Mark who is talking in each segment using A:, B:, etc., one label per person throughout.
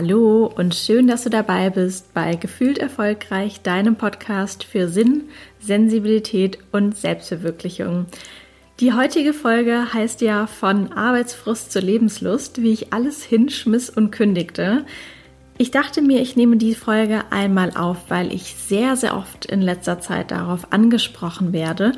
A: Hallo und schön, dass du dabei bist bei Gefühlt Erfolgreich, deinem Podcast für Sinn, Sensibilität und Selbstverwirklichung. Die heutige Folge heißt ja von Arbeitsfrust zur Lebenslust, wie ich alles hinschmiss und kündigte. Ich dachte mir, ich nehme die Folge einmal auf, weil ich sehr, sehr oft in letzter Zeit darauf angesprochen werde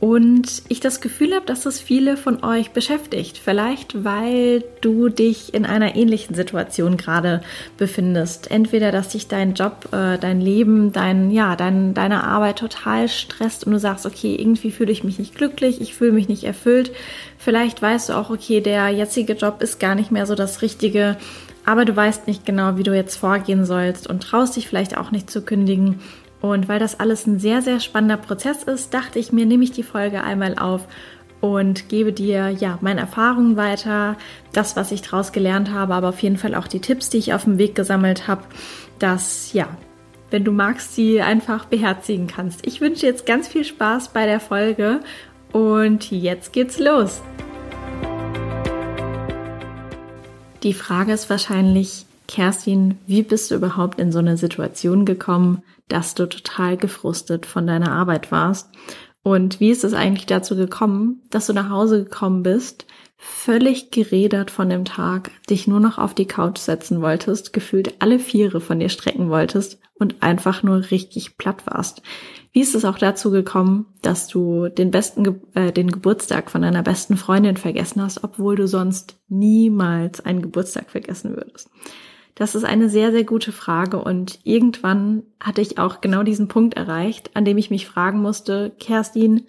A: und ich das Gefühl habe, dass es viele von euch beschäftigt. Vielleicht, weil du dich in einer ähnlichen Situation gerade befindest. Entweder, dass dich dein Job, äh, dein Leben, dein, ja, dein, deine Arbeit total stresst und du sagst, okay, irgendwie fühle ich mich nicht glücklich, ich fühle mich nicht erfüllt. Vielleicht weißt du auch, okay, der jetzige Job ist gar nicht mehr so das Richtige, aber du weißt nicht genau, wie du jetzt vorgehen sollst und traust dich vielleicht auch nicht zu kündigen und weil das alles ein sehr, sehr spannender Prozess ist, dachte ich mir, nehme ich die Folge einmal auf und gebe dir ja meine Erfahrungen weiter, das, was ich daraus gelernt habe, aber auf jeden Fall auch die Tipps, die ich auf dem Weg gesammelt habe, dass ja, wenn du magst, sie einfach beherzigen kannst. Ich wünsche jetzt ganz viel Spaß bei der Folge und jetzt geht's los. Die Frage ist wahrscheinlich, Kerstin, wie bist du überhaupt in so eine Situation gekommen, dass du total gefrustet von deiner Arbeit warst. Und wie ist es eigentlich dazu gekommen, dass du nach Hause gekommen bist, völlig gerädert von dem Tag, dich nur noch auf die Couch setzen wolltest, gefühlt alle Viere von dir strecken wolltest und einfach nur richtig platt warst. Wie ist es auch dazu gekommen, dass du den besten, äh, den Geburtstag von deiner besten Freundin vergessen hast, obwohl du sonst niemals einen Geburtstag vergessen würdest? Das ist eine sehr, sehr gute Frage und irgendwann hatte ich auch genau diesen Punkt erreicht, an dem ich mich fragen musste, Kerstin,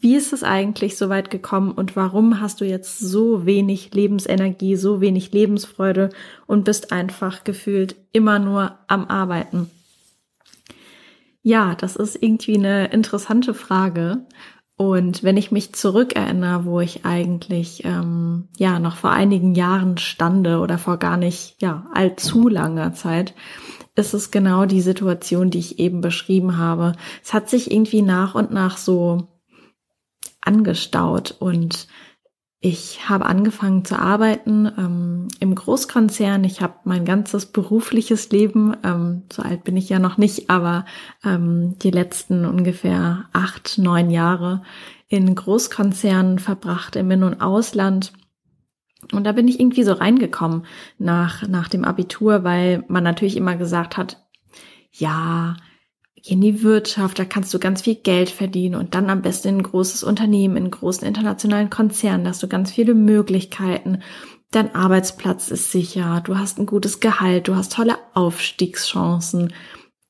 A: wie ist es eigentlich so weit gekommen und warum hast du jetzt so wenig Lebensenergie, so wenig Lebensfreude und bist einfach gefühlt immer nur am Arbeiten? Ja, das ist irgendwie eine interessante Frage und wenn ich mich zurückerinnere, wo ich eigentlich ähm, ja noch vor einigen Jahren stande oder vor gar nicht ja allzu langer Zeit, ist es genau die Situation, die ich eben beschrieben habe. Es hat sich irgendwie nach und nach so angestaut und ich habe angefangen zu arbeiten ähm, im Großkonzern. Ich habe mein ganzes berufliches Leben, ähm, so alt bin ich ja noch nicht, aber ähm, die letzten ungefähr acht, neun Jahre in Großkonzernen verbracht, im In- und Ausland. Und da bin ich irgendwie so reingekommen nach, nach dem Abitur, weil man natürlich immer gesagt hat, ja, geh in die Wirtschaft, da kannst du ganz viel Geld verdienen und dann am besten in ein großes Unternehmen, in großen internationalen Konzernen, da hast du ganz viele Möglichkeiten. Dein Arbeitsplatz ist sicher, du hast ein gutes Gehalt, du hast tolle Aufstiegschancen.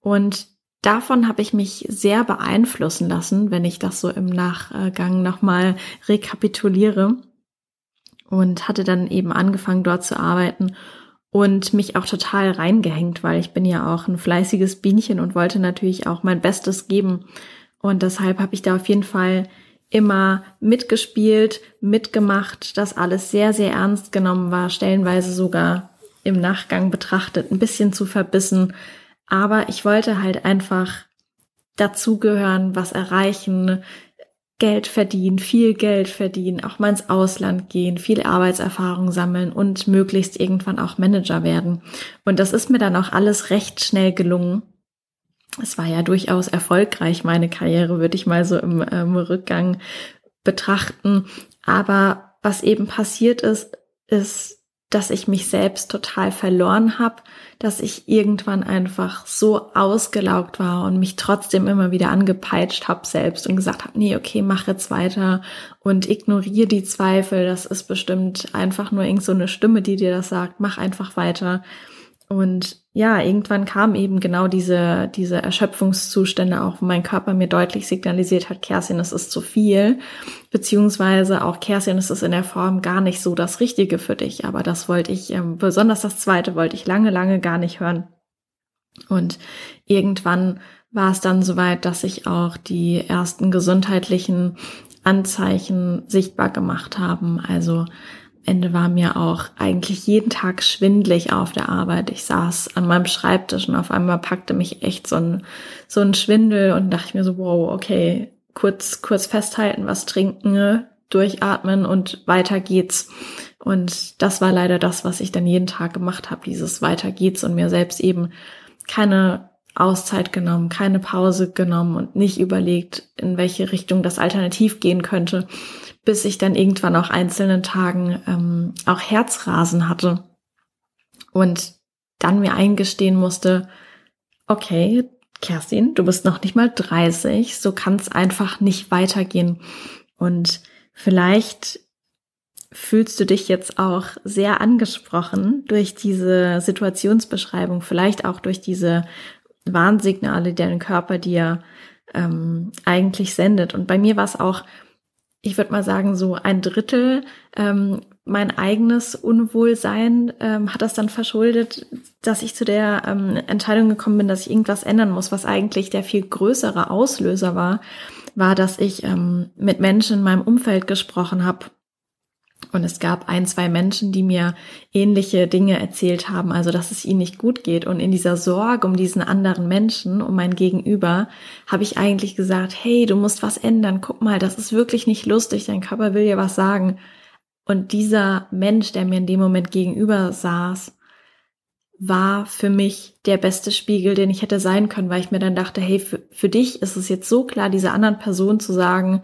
A: Und davon habe ich mich sehr beeinflussen lassen, wenn ich das so im Nachgang nochmal rekapituliere. Und hatte dann eben angefangen, dort zu arbeiten und mich auch total reingehängt, weil ich bin ja auch ein fleißiges Bienchen und wollte natürlich auch mein Bestes geben. Und deshalb habe ich da auf jeden Fall immer mitgespielt, mitgemacht, dass alles sehr, sehr ernst genommen war, stellenweise sogar im Nachgang betrachtet, ein bisschen zu verbissen. Aber ich wollte halt einfach dazugehören, was erreichen, Geld verdienen, viel Geld verdienen, auch mal ins Ausland gehen, viel Arbeitserfahrung sammeln und möglichst irgendwann auch Manager werden. Und das ist mir dann auch alles recht schnell gelungen. Es war ja durchaus erfolgreich, meine Karriere, würde ich mal so im, im Rückgang betrachten. Aber was eben passiert ist, ist, dass ich mich selbst total verloren habe, dass ich irgendwann einfach so ausgelaugt war und mich trotzdem immer wieder angepeitscht habe selbst und gesagt habe, nee, okay, mach jetzt weiter und ignoriere die Zweifel, das ist bestimmt einfach nur irgend so eine Stimme, die dir das sagt, mach einfach weiter. Und ja, irgendwann kam eben genau diese, diese Erschöpfungszustände auch, wo mein Körper mir deutlich signalisiert hat, Kerstin, es ist zu viel, beziehungsweise auch Kerstin, es ist in der Form gar nicht so das Richtige für dich. Aber das wollte ich, ähm, besonders das zweite wollte ich lange, lange gar nicht hören. Und irgendwann war es dann soweit, dass ich auch die ersten gesundheitlichen Anzeichen sichtbar gemacht haben. Also Ende war mir auch eigentlich jeden Tag schwindlig auf der Arbeit. Ich saß an meinem Schreibtisch und auf einmal packte mich echt so ein, so ein Schwindel und dachte mir so, wow, okay, kurz, kurz festhalten, was trinken, durchatmen und weiter geht's. Und das war leider das, was ich dann jeden Tag gemacht habe, dieses Weiter geht's und mir selbst eben keine Auszeit genommen, keine Pause genommen und nicht überlegt, in welche Richtung das alternativ gehen könnte, bis ich dann irgendwann auch einzelnen Tagen ähm, auch Herzrasen hatte und dann mir eingestehen musste, okay, Kerstin, du bist noch nicht mal 30, so kann es einfach nicht weitergehen. Und vielleicht fühlst du dich jetzt auch sehr angesprochen durch diese Situationsbeschreibung, vielleicht auch durch diese Warnsignale, die dein Körper dir ähm, eigentlich sendet. Und bei mir war es auch, ich würde mal sagen, so ein Drittel ähm, mein eigenes Unwohlsein ähm, hat das dann verschuldet, dass ich zu der ähm, Entscheidung gekommen bin, dass ich irgendwas ändern muss, was eigentlich der viel größere Auslöser war, war, dass ich ähm, mit Menschen in meinem Umfeld gesprochen habe und es gab ein, zwei Menschen, die mir ähnliche Dinge erzählt haben, also dass es ihnen nicht gut geht. Und in dieser Sorge um diesen anderen Menschen, um mein Gegenüber, habe ich eigentlich gesagt, hey, du musst was ändern. Guck mal, das ist wirklich nicht lustig. Dein Körper will dir was sagen. Und dieser Mensch, der mir in dem Moment gegenüber saß, war für mich der beste Spiegel, den ich hätte sein können, weil ich mir dann dachte, hey, für, für dich ist es jetzt so klar, dieser anderen Person zu sagen,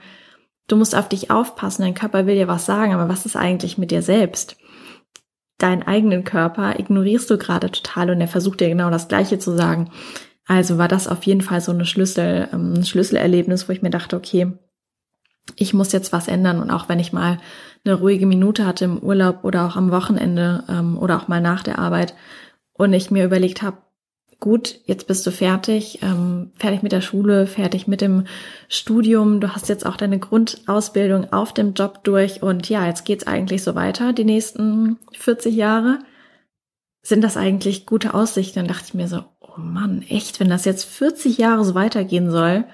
A: Du musst auf dich aufpassen, dein Körper will dir was sagen, aber was ist eigentlich mit dir selbst? Deinen eigenen Körper ignorierst du gerade total und er versucht dir genau das Gleiche zu sagen. Also war das auf jeden Fall so eine Schlüssel, ähm, ein Schlüsselerlebnis, wo ich mir dachte, okay, ich muss jetzt was ändern und auch wenn ich mal eine ruhige Minute hatte im Urlaub oder auch am Wochenende ähm, oder auch mal nach der Arbeit und ich mir überlegt habe, gut, jetzt bist du fertig, ähm, fertig mit der Schule, fertig mit dem Studium, du hast jetzt auch deine Grundausbildung auf dem Job durch und ja, jetzt geht's eigentlich so weiter, die nächsten 40 Jahre. Sind das eigentlich gute Aussichten? Dann dachte ich mir so, oh Mann, echt, wenn das jetzt 40 Jahre so weitergehen soll,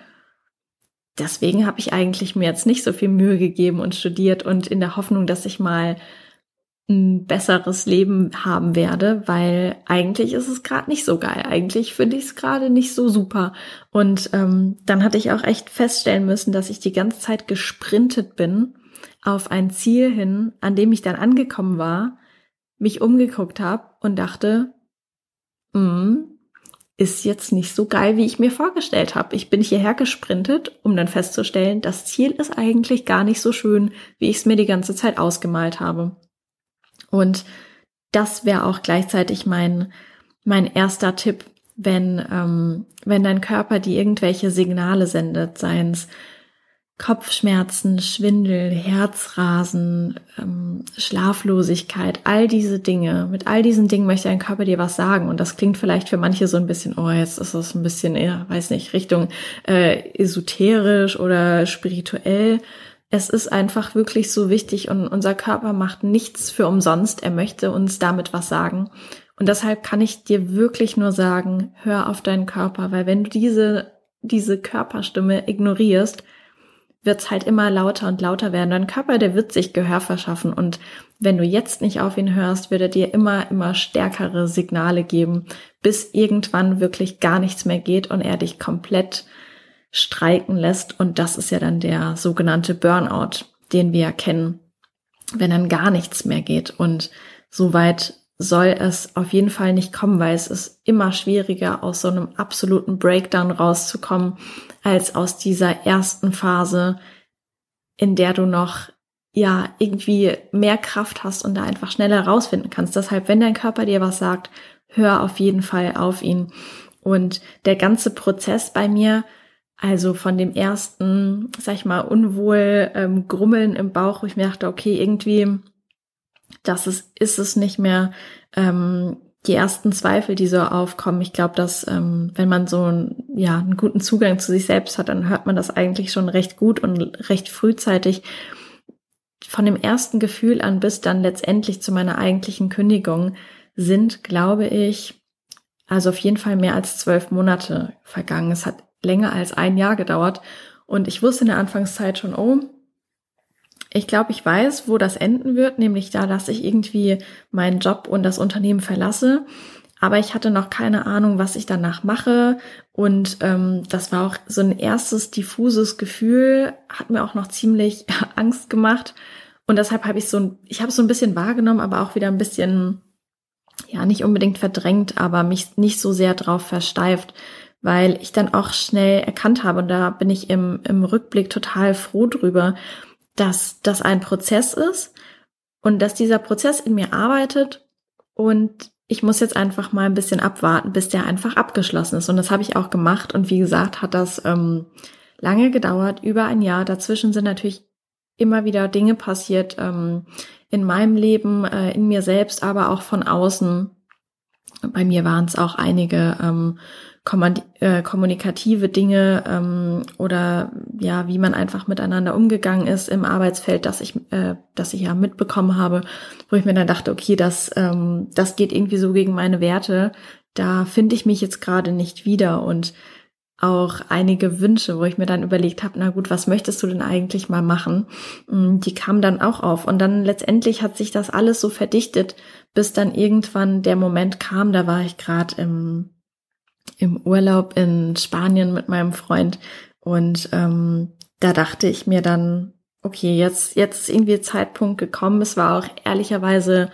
A: deswegen habe ich eigentlich mir jetzt nicht so viel Mühe gegeben und studiert und in der Hoffnung, dass ich mal ein besseres Leben haben werde, weil eigentlich ist es gerade nicht so geil. Eigentlich finde ich es gerade nicht so super. Und ähm, dann hatte ich auch echt feststellen müssen, dass ich die ganze Zeit gesprintet bin auf ein Ziel hin, an dem ich dann angekommen war, mich umgeguckt habe und dachte, mm, ist jetzt nicht so geil, wie ich mir vorgestellt habe. Ich bin hierher gesprintet, um dann festzustellen, das Ziel ist eigentlich gar nicht so schön, wie ich es mir die ganze Zeit ausgemalt habe. Und das wäre auch gleichzeitig mein, mein erster Tipp, wenn, ähm, wenn dein Körper dir irgendwelche Signale sendet, seien es Kopfschmerzen, Schwindel, Herzrasen, ähm, Schlaflosigkeit, all diese Dinge. Mit all diesen Dingen möchte dein Körper dir was sagen. Und das klingt vielleicht für manche so ein bisschen, oh, jetzt ist das ein bisschen eher, weiß nicht, Richtung äh, esoterisch oder spirituell es ist einfach wirklich so wichtig und unser Körper macht nichts für umsonst. Er möchte uns damit was sagen. Und deshalb kann ich dir wirklich nur sagen, hör auf deinen Körper, weil wenn du diese, diese Körperstimme ignorierst, wird's halt immer lauter und lauter werden. Dein Körper, der wird sich Gehör verschaffen und wenn du jetzt nicht auf ihn hörst, wird er dir immer, immer stärkere Signale geben, bis irgendwann wirklich gar nichts mehr geht und er dich komplett streiken lässt. Und das ist ja dann der sogenannte Burnout, den wir ja kennen, wenn dann gar nichts mehr geht. Und soweit soll es auf jeden Fall nicht kommen, weil es ist immer schwieriger, aus so einem absoluten Breakdown rauszukommen, als aus dieser ersten Phase, in der du noch ja irgendwie mehr Kraft hast und da einfach schneller rausfinden kannst. Deshalb, wenn dein Körper dir was sagt, hör auf jeden Fall auf ihn. Und der ganze Prozess bei mir also von dem ersten, sag ich mal, unwohl ähm, Grummeln im Bauch, wo ich mir dachte, okay, irgendwie, das ist, ist es nicht mehr. Ähm, die ersten Zweifel, die so aufkommen, ich glaube, dass ähm, wenn man so ein, ja, einen guten Zugang zu sich selbst hat, dann hört man das eigentlich schon recht gut und recht frühzeitig. Von dem ersten Gefühl an bis dann letztendlich zu meiner eigentlichen Kündigung sind, glaube ich, also auf jeden Fall mehr als zwölf Monate vergangen. Es hat länger als ein Jahr gedauert. Und ich wusste in der Anfangszeit schon, oh, ich glaube, ich weiß, wo das enden wird, nämlich da, dass ich irgendwie meinen Job und das Unternehmen verlasse. Aber ich hatte noch keine Ahnung, was ich danach mache. Und ähm, das war auch so ein erstes diffuses Gefühl, hat mir auch noch ziemlich Angst gemacht. Und deshalb habe ich so, ich habe so ein bisschen wahrgenommen, aber auch wieder ein bisschen, ja, nicht unbedingt verdrängt, aber mich nicht so sehr drauf versteift, weil ich dann auch schnell erkannt habe, und da bin ich im, im Rückblick total froh drüber, dass das ein Prozess ist und dass dieser Prozess in mir arbeitet und ich muss jetzt einfach mal ein bisschen abwarten, bis der einfach abgeschlossen ist. Und das habe ich auch gemacht. Und wie gesagt, hat das ähm, lange gedauert, über ein Jahr. Dazwischen sind natürlich immer wieder Dinge passiert ähm, in meinem Leben, äh, in mir selbst, aber auch von außen. Bei mir waren es auch einige ähm, äh, kommunikative Dinge ähm, oder ja, wie man einfach miteinander umgegangen ist im Arbeitsfeld, dass ich, äh, dass ich ja mitbekommen habe, wo ich mir dann dachte, okay, das, ähm, das geht irgendwie so gegen meine Werte. Da finde ich mich jetzt gerade nicht wieder und auch einige Wünsche, wo ich mir dann überlegt habe, na gut, was möchtest du denn eigentlich mal machen? Mm, die kamen dann auch auf. Und dann letztendlich hat sich das alles so verdichtet, bis dann irgendwann der Moment kam, da war ich gerade im im Urlaub in Spanien mit meinem Freund und ähm, da dachte ich mir dann, okay, jetzt, jetzt ist irgendwie Zeitpunkt gekommen. Es war auch ehrlicherweise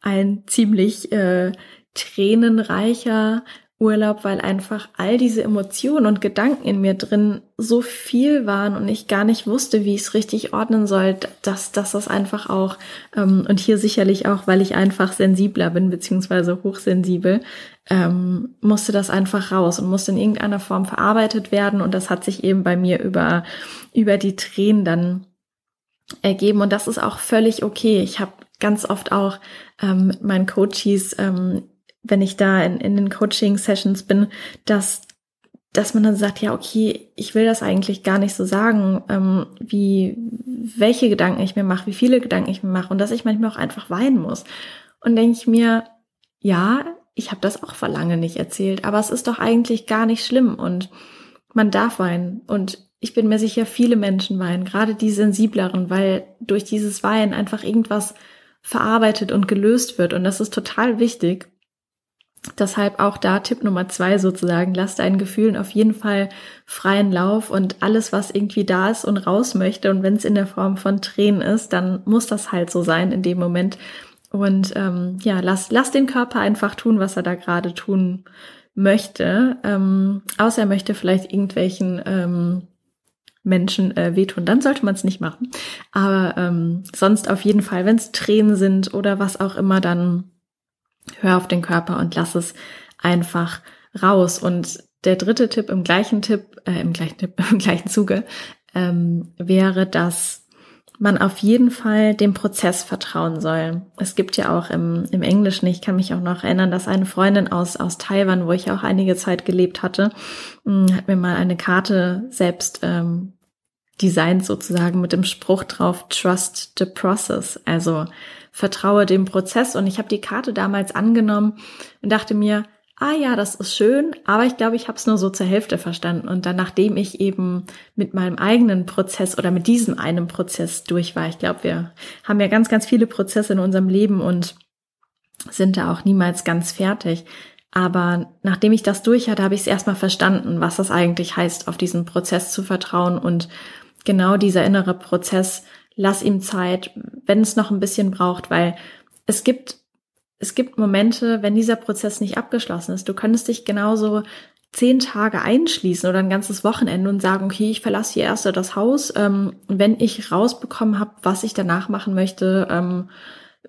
A: ein ziemlich äh, tränenreicher Urlaub, weil einfach all diese Emotionen und Gedanken in mir drin so viel waren und ich gar nicht wusste, wie ich es richtig ordnen soll, dass, dass das einfach auch, ähm, und hier sicherlich auch, weil ich einfach sensibler bin, beziehungsweise hochsensibel, ähm, musste das einfach raus und musste in irgendeiner Form verarbeitet werden und das hat sich eben bei mir über, über die Tränen dann ergeben und das ist auch völlig okay. Ich habe ganz oft auch ähm, mit meinen Coaches ähm, wenn ich da in, in den Coaching-Sessions bin, dass, dass man dann sagt, ja, okay, ich will das eigentlich gar nicht so sagen, ähm, wie, welche Gedanken ich mir mache, wie viele Gedanken ich mir mache und dass ich manchmal auch einfach weinen muss. Und denke ich mir, ja, ich habe das auch vor lange nicht erzählt, aber es ist doch eigentlich gar nicht schlimm und man darf weinen und ich bin mir sicher, viele Menschen weinen, gerade die sensibleren, weil durch dieses Weinen einfach irgendwas verarbeitet und gelöst wird und das ist total wichtig. Deshalb auch da Tipp Nummer zwei sozusagen, lass deinen Gefühlen auf jeden Fall freien Lauf und alles, was irgendwie da ist und raus möchte und wenn es in der Form von Tränen ist, dann muss das halt so sein in dem Moment. Und ähm, ja, lass, lass den Körper einfach tun, was er da gerade tun möchte. Ähm, außer er möchte vielleicht irgendwelchen ähm, Menschen äh, wehtun, dann sollte man es nicht machen. Aber ähm, sonst auf jeden Fall, wenn es Tränen sind oder was auch immer, dann hör auf den Körper und lass es einfach raus. Und der dritte Tipp im gleichen Tipp, äh, im gleichen Tipp, im gleichen Zuge, ähm, wäre, dass man auf jeden Fall dem Prozess vertrauen soll. Es gibt ja auch im, im Englischen, ich kann mich auch noch erinnern, dass eine Freundin aus, aus Taiwan, wo ich auch einige Zeit gelebt hatte, hm, hat mir mal eine Karte selbst ähm, designt sozusagen mit dem Spruch drauf, Trust the Process. Also vertraue dem Prozess. Und ich habe die Karte damals angenommen und dachte mir, ah ja, das ist schön, aber ich glaube, ich habe es nur so zur Hälfte verstanden. Und dann, nachdem ich eben mit meinem eigenen Prozess oder mit diesem einen Prozess durch war, ich glaube, wir haben ja ganz, ganz viele Prozesse in unserem Leben und sind da auch niemals ganz fertig. Aber nachdem ich das durch hatte, habe ich es erstmal verstanden, was das eigentlich heißt, auf diesen Prozess zu vertrauen und genau dieser innere Prozess lass ihm Zeit, wenn es noch ein bisschen braucht, weil es gibt, es gibt Momente, wenn dieser Prozess nicht abgeschlossen ist. Du könntest dich genauso zehn Tage einschließen oder ein ganzes Wochenende und sagen, okay, ich verlasse hier erst das Haus. Ähm, wenn ich rausbekommen habe, was ich danach machen möchte, ähm,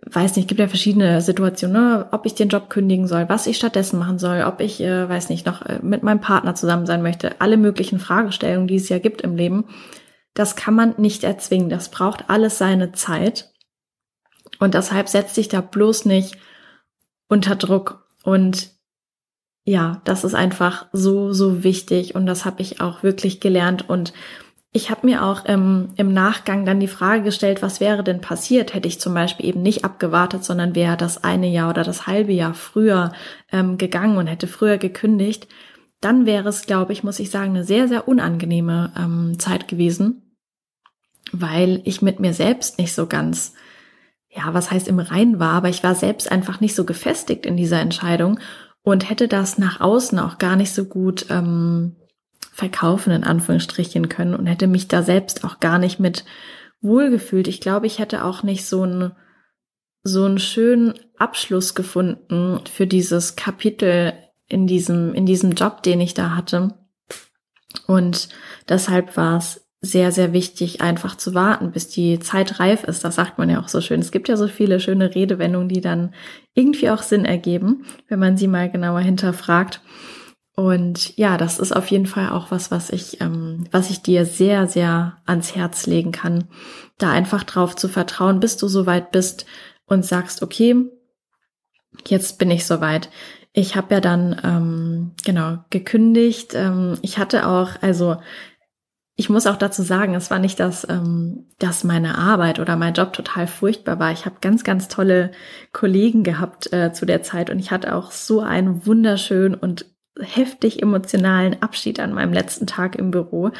A: weiß nicht, gibt ja verschiedene Situationen, ne? ob ich den Job kündigen soll, was ich stattdessen machen soll, ob ich, äh, weiß nicht, noch äh, mit meinem Partner zusammen sein möchte, alle möglichen Fragestellungen, die es ja gibt im Leben das kann man nicht erzwingen. Das braucht alles seine Zeit. Und deshalb setzt sich da bloß nicht unter Druck. Und ja, das ist einfach so, so wichtig. Und das habe ich auch wirklich gelernt. Und ich habe mir auch im, im Nachgang dann die Frage gestellt, was wäre denn passiert, hätte ich zum Beispiel eben nicht abgewartet, sondern wäre das eine Jahr oder das halbe Jahr früher ähm, gegangen und hätte früher gekündigt dann wäre es, glaube ich, muss ich sagen, eine sehr, sehr unangenehme ähm, Zeit gewesen, weil ich mit mir selbst nicht so ganz, ja, was heißt im Rein war, aber ich war selbst einfach nicht so gefestigt in dieser Entscheidung und hätte das nach außen auch gar nicht so gut ähm, verkaufen, in Anführungsstrichen können und hätte mich da selbst auch gar nicht mit wohlgefühlt. Ich glaube, ich hätte auch nicht so einen so einen schönen Abschluss gefunden für dieses Kapitel in diesem in diesem Job, den ich da hatte. Und deshalb war es sehr, sehr wichtig, einfach zu warten, bis die Zeit reif ist. Das sagt man ja auch so schön. Es gibt ja so viele schöne Redewendungen, die dann irgendwie auch Sinn ergeben, wenn man sie mal genauer hinterfragt. Und ja, das ist auf jeden Fall auch was, was ich, ähm, was ich dir sehr, sehr ans Herz legen kann, da einfach drauf zu vertrauen, bis du soweit bist und sagst, okay, jetzt bin ich soweit. Ich habe ja dann ähm, genau gekündigt. Ähm, ich hatte auch, also ich muss auch dazu sagen, es war nicht, dass, ähm, dass meine Arbeit oder mein Job total furchtbar war. Ich habe ganz, ganz tolle Kollegen gehabt äh, zu der Zeit und ich hatte auch so einen wunderschönen und heftig emotionalen Abschied an meinem letzten Tag im Büro.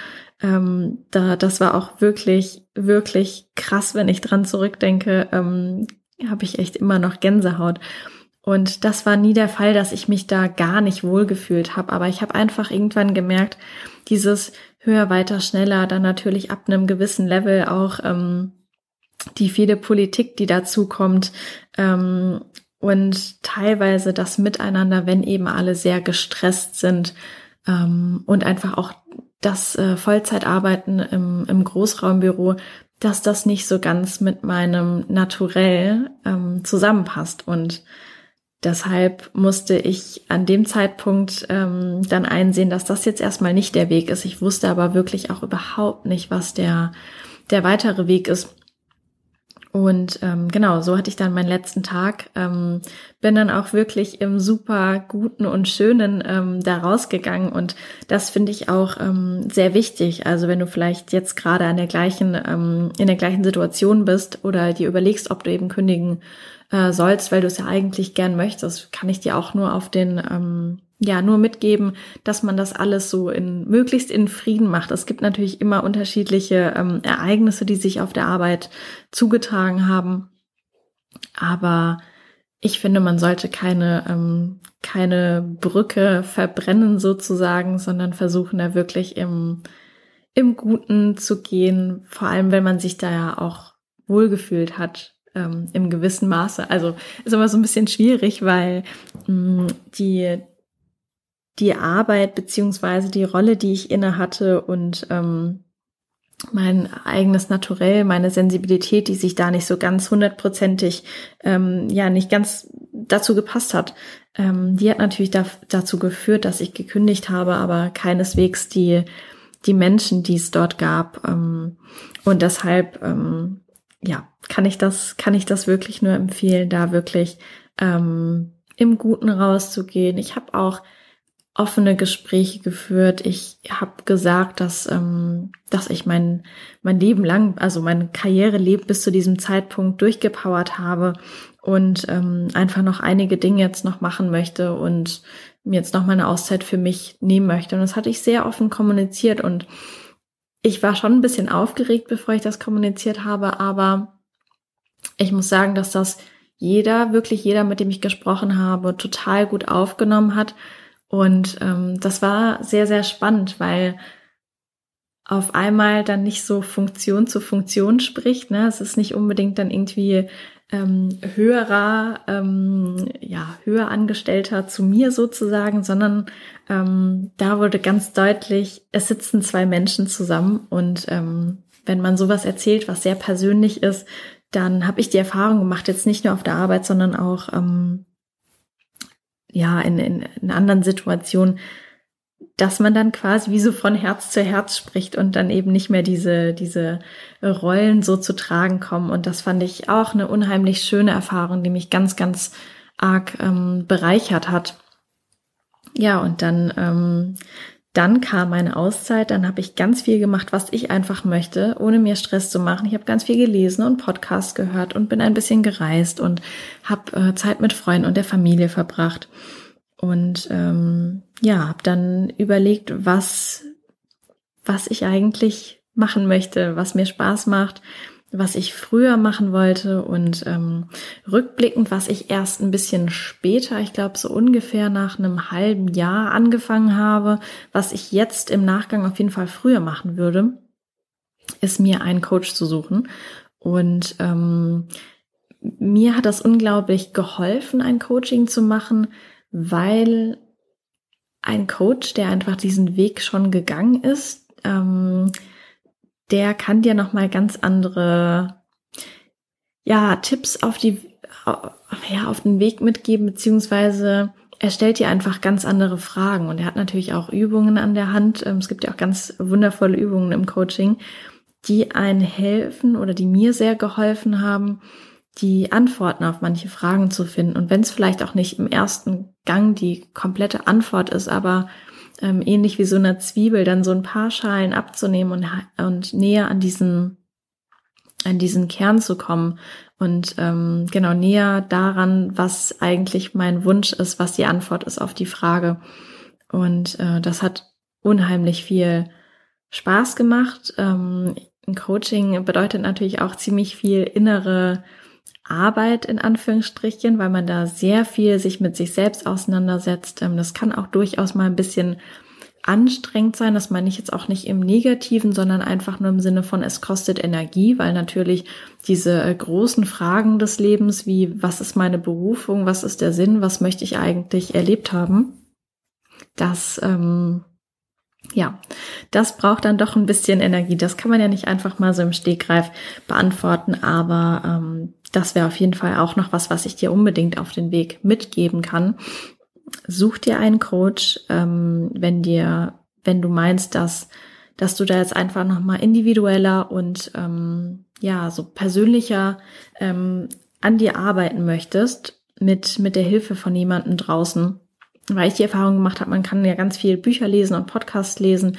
A: Ähm, da, das war auch wirklich, wirklich krass, wenn ich dran zurückdenke. Ähm, habe ich echt immer noch Gänsehaut. Und das war nie der Fall, dass ich mich da gar nicht wohlgefühlt habe. Aber ich habe einfach irgendwann gemerkt, dieses höher, weiter, schneller, dann natürlich ab einem gewissen Level auch ähm, die viele Politik, die dazu kommt ähm, und teilweise das Miteinander, wenn eben alle sehr gestresst sind ähm, und einfach auch das äh, Vollzeitarbeiten im, im Großraumbüro, dass das nicht so ganz mit meinem Naturell ähm, zusammenpasst. Und Deshalb musste ich an dem Zeitpunkt ähm, dann einsehen, dass das jetzt erstmal nicht der Weg ist. Ich wusste aber wirklich auch überhaupt nicht, was der, der weitere Weg ist. Und ähm, genau, so hatte ich dann meinen letzten Tag. Ähm, bin dann auch wirklich im super guten und schönen ähm, da rausgegangen. Und das finde ich auch ähm, sehr wichtig. Also wenn du vielleicht jetzt gerade an der gleichen, ähm, in der gleichen Situation bist oder dir überlegst, ob du eben kündigen äh, sollst, weil du es ja eigentlich gern möchtest, kann ich dir auch nur auf den, ähm, ja, nur mitgeben, dass man das alles so in möglichst in Frieden macht. Es gibt natürlich immer unterschiedliche ähm, Ereignisse, die sich auf der Arbeit zugetragen haben. Aber ich finde, man sollte keine, ähm, keine Brücke verbrennen sozusagen, sondern versuchen da wirklich im, im Guten zu gehen, vor allem wenn man sich da ja auch wohlgefühlt hat ähm, im gewissen Maße. Also ist immer so ein bisschen schwierig, weil mh, mm, die die Arbeit beziehungsweise die Rolle, die ich inne hatte und ähm, mein eigenes Naturell, meine Sensibilität, die sich da nicht so ganz hundertprozentig, ähm, ja, nicht ganz dazu gepasst hat, ähm, die hat natürlich da, dazu geführt, dass ich gekündigt habe, aber keineswegs die, die Menschen, die es dort gab. Ähm, und deshalb, ähm, ja, kann ich das, kann ich das wirklich nur empfehlen, da wirklich ähm, im Guten rauszugehen. Ich habe auch offene Gespräche geführt. Ich habe gesagt, dass, ähm, dass ich mein, mein Leben lang, also mein Karriereleben bis zu diesem Zeitpunkt durchgepowert habe und ähm, einfach noch einige Dinge jetzt noch machen möchte und mir jetzt noch mal eine Auszeit für mich nehmen möchte. Und das hatte ich sehr offen kommuniziert und ich war schon ein bisschen aufgeregt, bevor ich das kommuniziert habe, aber ich muss sagen, dass das jeder, wirklich jeder, mit dem ich gesprochen habe, total gut aufgenommen hat. Und ähm, das war sehr, sehr spannend, weil auf einmal dann nicht so Funktion zu Funktion spricht. Ne? Es ist nicht unbedingt dann irgendwie ähm, höherer, ähm, ja, höher Angestellter zu mir sozusagen, sondern ähm, da wurde ganz deutlich, es sitzen zwei Menschen zusammen und ähm, wenn man sowas erzählt, was sehr persönlich ist, dann habe ich die Erfahrung gemacht, jetzt nicht nur auf der Arbeit, sondern auch ähm, ja in, in, in anderen Situationen, dass man dann quasi wie so von Herz zu Herz spricht und dann eben nicht mehr diese, diese Rollen so zu tragen kommen. Und das fand ich auch eine unheimlich schöne Erfahrung, die mich ganz, ganz arg ähm, bereichert hat. Ja, und dann ähm, dann kam meine Auszeit, dann habe ich ganz viel gemacht, was ich einfach möchte, ohne mir Stress zu machen. Ich habe ganz viel gelesen und Podcasts gehört und bin ein bisschen gereist und habe äh, Zeit mit Freunden und der Familie verbracht. Und ähm, ja, habe dann überlegt, was, was ich eigentlich machen möchte, was mir Spaß macht, was ich früher machen wollte und ähm, rückblickend, was ich erst ein bisschen später, ich glaube so ungefähr nach einem halben Jahr angefangen habe, was ich jetzt im Nachgang auf jeden Fall früher machen würde. ist mir einen Coach zu suchen. Und ähm, mir hat das unglaublich geholfen, ein Coaching zu machen, weil ein Coach, der einfach diesen Weg schon gegangen ist, ähm, der kann dir noch mal ganz andere ja Tipps auf die ja auf den Weg mitgeben beziehungsweise er stellt dir einfach ganz andere Fragen und er hat natürlich auch Übungen an der Hand. Ähm, es gibt ja auch ganz wundervolle Übungen im Coaching, die einen helfen oder die mir sehr geholfen haben, die Antworten auf manche Fragen zu finden. Und wenn es vielleicht auch nicht im ersten Gang die komplette Antwort ist, aber ähm, ähnlich wie so eine Zwiebel, dann so ein paar Schalen abzunehmen und, und näher an diesen, an diesen Kern zu kommen und ähm, genau näher daran, was eigentlich mein Wunsch ist, was die Antwort ist auf die Frage. Und äh, das hat unheimlich viel Spaß gemacht. Ähm, ein Coaching bedeutet natürlich auch ziemlich viel innere Arbeit in Anführungsstrichen, weil man da sehr viel sich mit sich selbst auseinandersetzt. Ähm, das kann auch durchaus mal ein bisschen anstrengend sein. Das meine ich jetzt auch nicht im Negativen, sondern einfach nur im Sinne von, es kostet Energie, weil natürlich diese äh, großen Fragen des Lebens wie, was ist meine Berufung, was ist der Sinn, was möchte ich eigentlich erlebt haben, das ähm, ja, das braucht dann doch ein bisschen Energie. Das kann man ja nicht einfach mal so im Stegreif beantworten, aber ähm, das wäre auf jeden Fall auch noch was, was ich dir unbedingt auf den Weg mitgeben kann. Such dir einen Coach, ähm, wenn dir, wenn du meinst, dass, dass du da jetzt einfach nochmal individueller und ähm, ja, so persönlicher ähm, an dir arbeiten möchtest, mit, mit der Hilfe von jemandem draußen weil ich die Erfahrung gemacht habe, man kann ja ganz viel Bücher lesen und Podcasts lesen,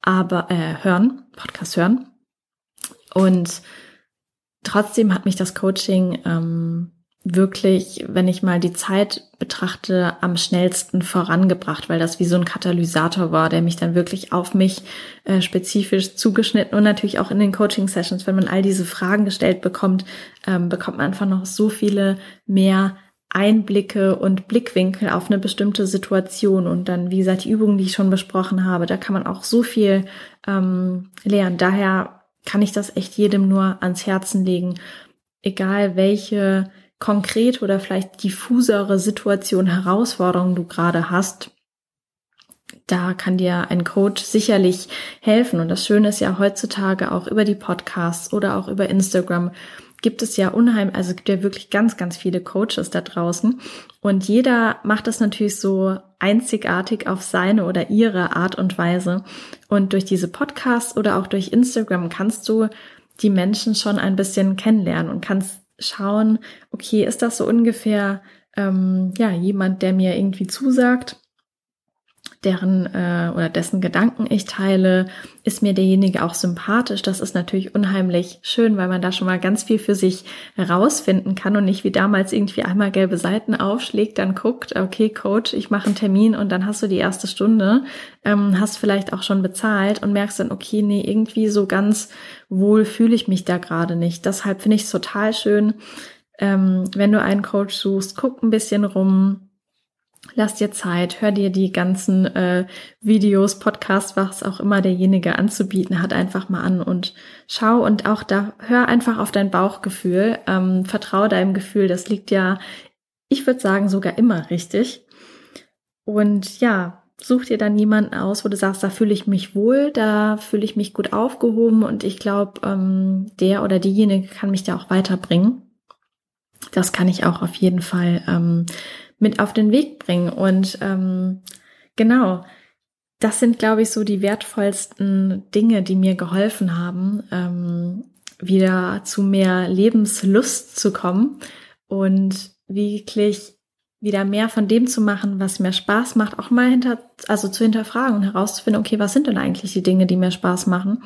A: aber äh, hören, Podcast hören. Und trotzdem hat mich das Coaching ähm, wirklich, wenn ich mal die Zeit betrachte, am schnellsten vorangebracht, weil das wie so ein Katalysator war, der mich dann wirklich auf mich äh, spezifisch zugeschnitten und natürlich auch in den Coaching-Sessions, wenn man all diese Fragen gestellt bekommt, ähm, bekommt man einfach noch so viele mehr Einblicke und Blickwinkel auf eine bestimmte Situation und dann, wie gesagt, die Übungen, die ich schon besprochen habe, da kann man auch so viel ähm, lernen. Daher kann ich das echt jedem nur ans Herzen legen, egal welche konkret oder vielleicht diffusere Situation, Herausforderung du gerade hast. Da kann dir ein Coach sicherlich helfen. Und das Schöne ist ja heutzutage auch über die Podcasts oder auch über Instagram gibt es ja unheimlich, also es gibt ja wirklich ganz, ganz viele Coaches da draußen. Und jeder macht das natürlich so einzigartig auf seine oder ihre Art und Weise. Und durch diese Podcasts oder auch durch Instagram kannst du die Menschen schon ein bisschen kennenlernen und kannst schauen, okay, ist das so ungefähr ähm, ja jemand, der mir irgendwie zusagt? Deren äh, oder dessen Gedanken ich teile, ist mir derjenige auch sympathisch. Das ist natürlich unheimlich schön, weil man da schon mal ganz viel für sich herausfinden kann und nicht wie damals irgendwie einmal gelbe Seiten aufschlägt, dann guckt, okay, Coach, ich mache einen Termin und dann hast du die erste Stunde, ähm, hast vielleicht auch schon bezahlt und merkst dann, okay, nee, irgendwie so ganz wohl fühle ich mich da gerade nicht. Deshalb finde ich es total schön, ähm, wenn du einen Coach suchst, guck ein bisschen rum, Lass dir Zeit, hör dir die ganzen äh, Videos, Podcasts, was auch immer derjenige anzubieten hat, einfach mal an und schau und auch da hör einfach auf dein Bauchgefühl, ähm, vertraue deinem Gefühl, das liegt ja, ich würde sagen, sogar immer richtig. Und ja, such dir dann jemanden aus, wo du sagst, da fühle ich mich wohl, da fühle ich mich gut aufgehoben und ich glaube, ähm, der oder diejenige kann mich da auch weiterbringen. Das kann ich auch auf jeden Fall ähm, mit auf den Weg bringen. Und ähm, genau, das sind, glaube ich, so die wertvollsten Dinge, die mir geholfen haben, ähm, wieder zu mehr Lebenslust zu kommen und wirklich wieder mehr von dem zu machen, was mir Spaß macht, auch mal hinter, also zu hinterfragen und herauszufinden, okay, was sind denn eigentlich die Dinge, die mir Spaß machen?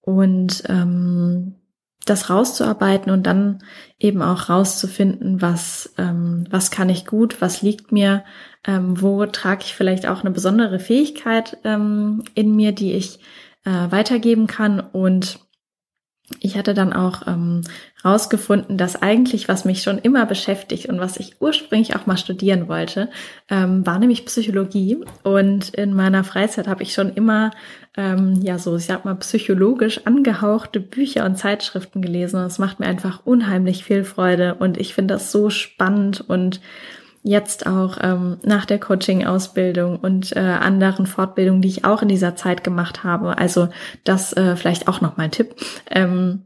A: Und ähm, das rauszuarbeiten und dann eben auch rauszufinden, was, ähm, was kann ich gut, was liegt mir, ähm, wo trage ich vielleicht auch eine besondere Fähigkeit ähm, in mir, die ich äh, weitergeben kann und ich hatte dann auch ähm, rausgefunden, dass eigentlich, was mich schon immer beschäftigt und was ich ursprünglich auch mal studieren wollte, ähm, war nämlich Psychologie. Und in meiner Freizeit habe ich schon immer, ähm, ja, so, ich sag mal, psychologisch angehauchte Bücher und Zeitschriften gelesen. Und es macht mir einfach unheimlich viel Freude. Und ich finde das so spannend und jetzt auch ähm, nach der Coaching-Ausbildung und äh, anderen Fortbildungen, die ich auch in dieser Zeit gemacht habe. Also das äh, vielleicht auch noch mal ein Tipp. Ähm,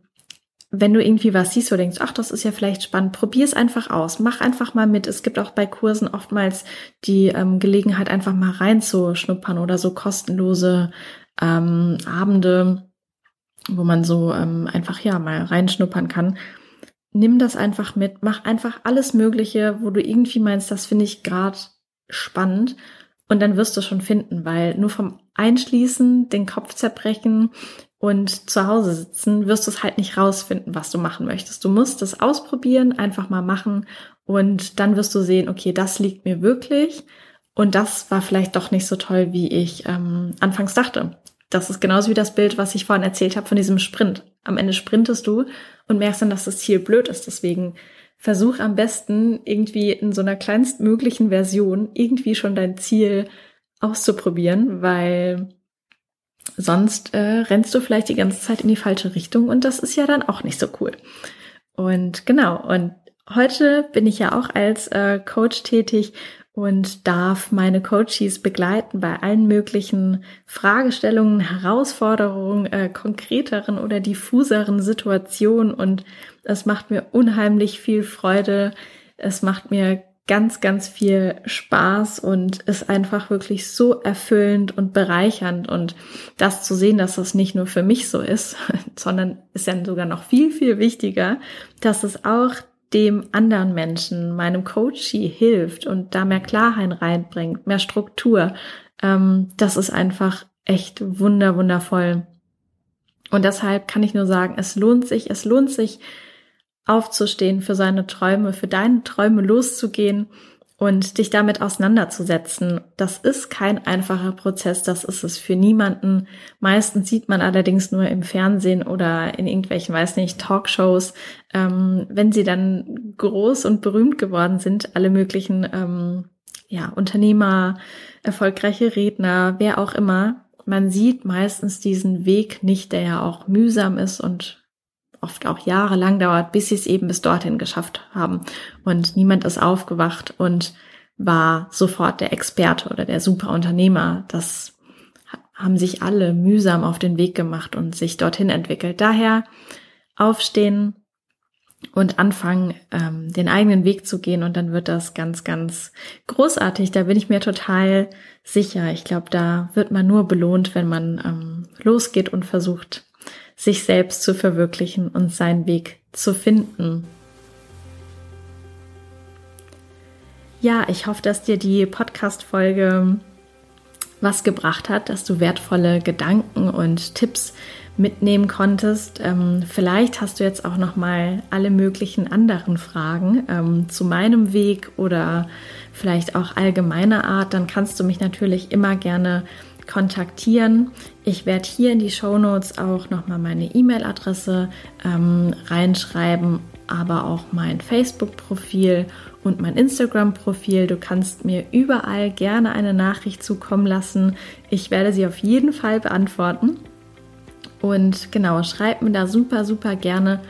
A: wenn du irgendwie was siehst, du denkst, ach, das ist ja vielleicht spannend, probier es einfach aus, mach einfach mal mit. Es gibt auch bei Kursen oftmals die ähm, Gelegenheit, einfach mal reinzuschnuppern oder so kostenlose ähm, Abende, wo man so ähm, einfach ja mal reinschnuppern kann nimm das einfach mit, mach einfach alles Mögliche, wo du irgendwie meinst, das finde ich gerade spannend. Und dann wirst du schon finden, weil nur vom Einschließen, den Kopf zerbrechen und zu Hause sitzen, wirst du es halt nicht rausfinden, was du machen möchtest. Du musst es ausprobieren, einfach mal machen und dann wirst du sehen, okay, das liegt mir wirklich. Und das war vielleicht doch nicht so toll, wie ich ähm, anfangs dachte. Das ist genauso wie das Bild, was ich vorhin erzählt habe von diesem Sprint. Am Ende sprintest du und merkst dann, dass das Ziel blöd ist. Deswegen versuch am besten irgendwie in so einer kleinstmöglichen Version irgendwie schon dein Ziel auszuprobieren, weil sonst äh, rennst du vielleicht die ganze Zeit in die falsche Richtung und das ist ja dann auch nicht so cool. Und genau, und heute bin ich ja auch als äh, Coach tätig und darf meine Coaches begleiten bei allen möglichen Fragestellungen, Herausforderungen, äh, konkreteren oder diffuseren Situationen. Und es macht mir unheimlich viel Freude. Es macht mir ganz, ganz viel Spaß und ist einfach wirklich so erfüllend und bereichernd. Und das zu sehen, dass das nicht nur für mich so ist, sondern ist ja sogar noch viel, viel wichtiger, dass es auch dem anderen Menschen, meinem Coachie hilft und da mehr Klarheit reinbringt, mehr Struktur, ähm, das ist einfach echt wunder, wundervoll. Und deshalb kann ich nur sagen, es lohnt sich, es lohnt sich aufzustehen für seine Träume, für deine Träume loszugehen und dich damit auseinanderzusetzen. Das ist kein einfacher Prozess, das ist es für niemanden. Meistens sieht man allerdings nur im Fernsehen oder in irgendwelchen, weiß nicht, Talkshows, ähm, wenn sie dann groß und berühmt geworden sind, alle möglichen ähm, ja, Unternehmer, erfolgreiche Redner, wer auch immer. Man sieht meistens diesen Weg nicht, der ja auch mühsam ist und oft auch jahrelang dauert, bis sie es eben bis dorthin geschafft haben. Und niemand ist aufgewacht und war sofort der Experte oder der Superunternehmer. Das haben sich alle mühsam auf den Weg gemacht und sich dorthin entwickelt. Daher aufstehen und anfangen, ähm, den eigenen Weg zu gehen und dann wird das ganz, ganz großartig. Da bin ich mir total sicher. Ich glaube, da wird man nur belohnt, wenn man ähm, losgeht und versucht, sich selbst zu verwirklichen und seinen Weg zu finden. Ja, ich hoffe, dass dir die Podcast-Folge was gebracht hat, dass du wertvolle Gedanken und Tipps mitnehmen konntest. Ähm, vielleicht hast du jetzt auch noch mal alle möglichen anderen Fragen ähm, zu meinem Weg oder vielleicht auch allgemeiner Art. Dann kannst du mich natürlich immer gerne kontaktieren. Ich werde hier in die Show Notes auch nochmal meine E-Mail-Adresse ähm, reinschreiben, aber auch mein Facebook-Profil und mein Instagram-Profil. Du kannst mir überall gerne eine Nachricht zukommen lassen. Ich werde sie auf jeden Fall beantworten. Und genau, schreib mir da super, super gerne.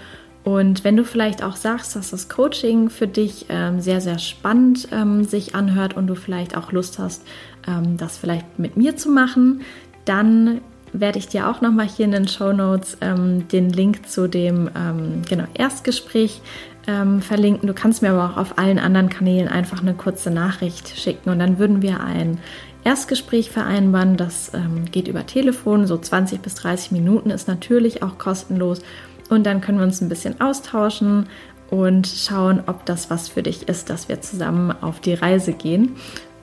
A: Und wenn du vielleicht auch sagst, dass das Coaching für dich ähm, sehr, sehr spannend ähm, sich anhört und du vielleicht auch Lust hast, ähm, das vielleicht mit mir zu machen, dann werde ich dir auch nochmal hier in den Show Notes ähm, den Link zu dem ähm, genau, Erstgespräch ähm, verlinken. Du kannst mir aber auch auf allen anderen Kanälen einfach eine kurze Nachricht schicken und dann würden wir ein Erstgespräch vereinbaren. Das ähm, geht über Telefon, so 20 bis 30 Minuten ist natürlich auch kostenlos und dann können wir uns ein bisschen austauschen und schauen, ob das was für dich ist, dass wir zusammen auf die Reise gehen.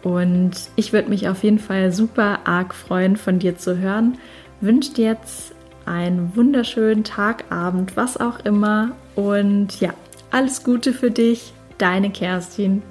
A: Und ich würde mich auf jeden Fall super arg freuen, von dir zu hören. Wünsche dir jetzt einen wunderschönen Tag, Abend, was auch immer. Und ja, alles Gute für dich, deine Kerstin.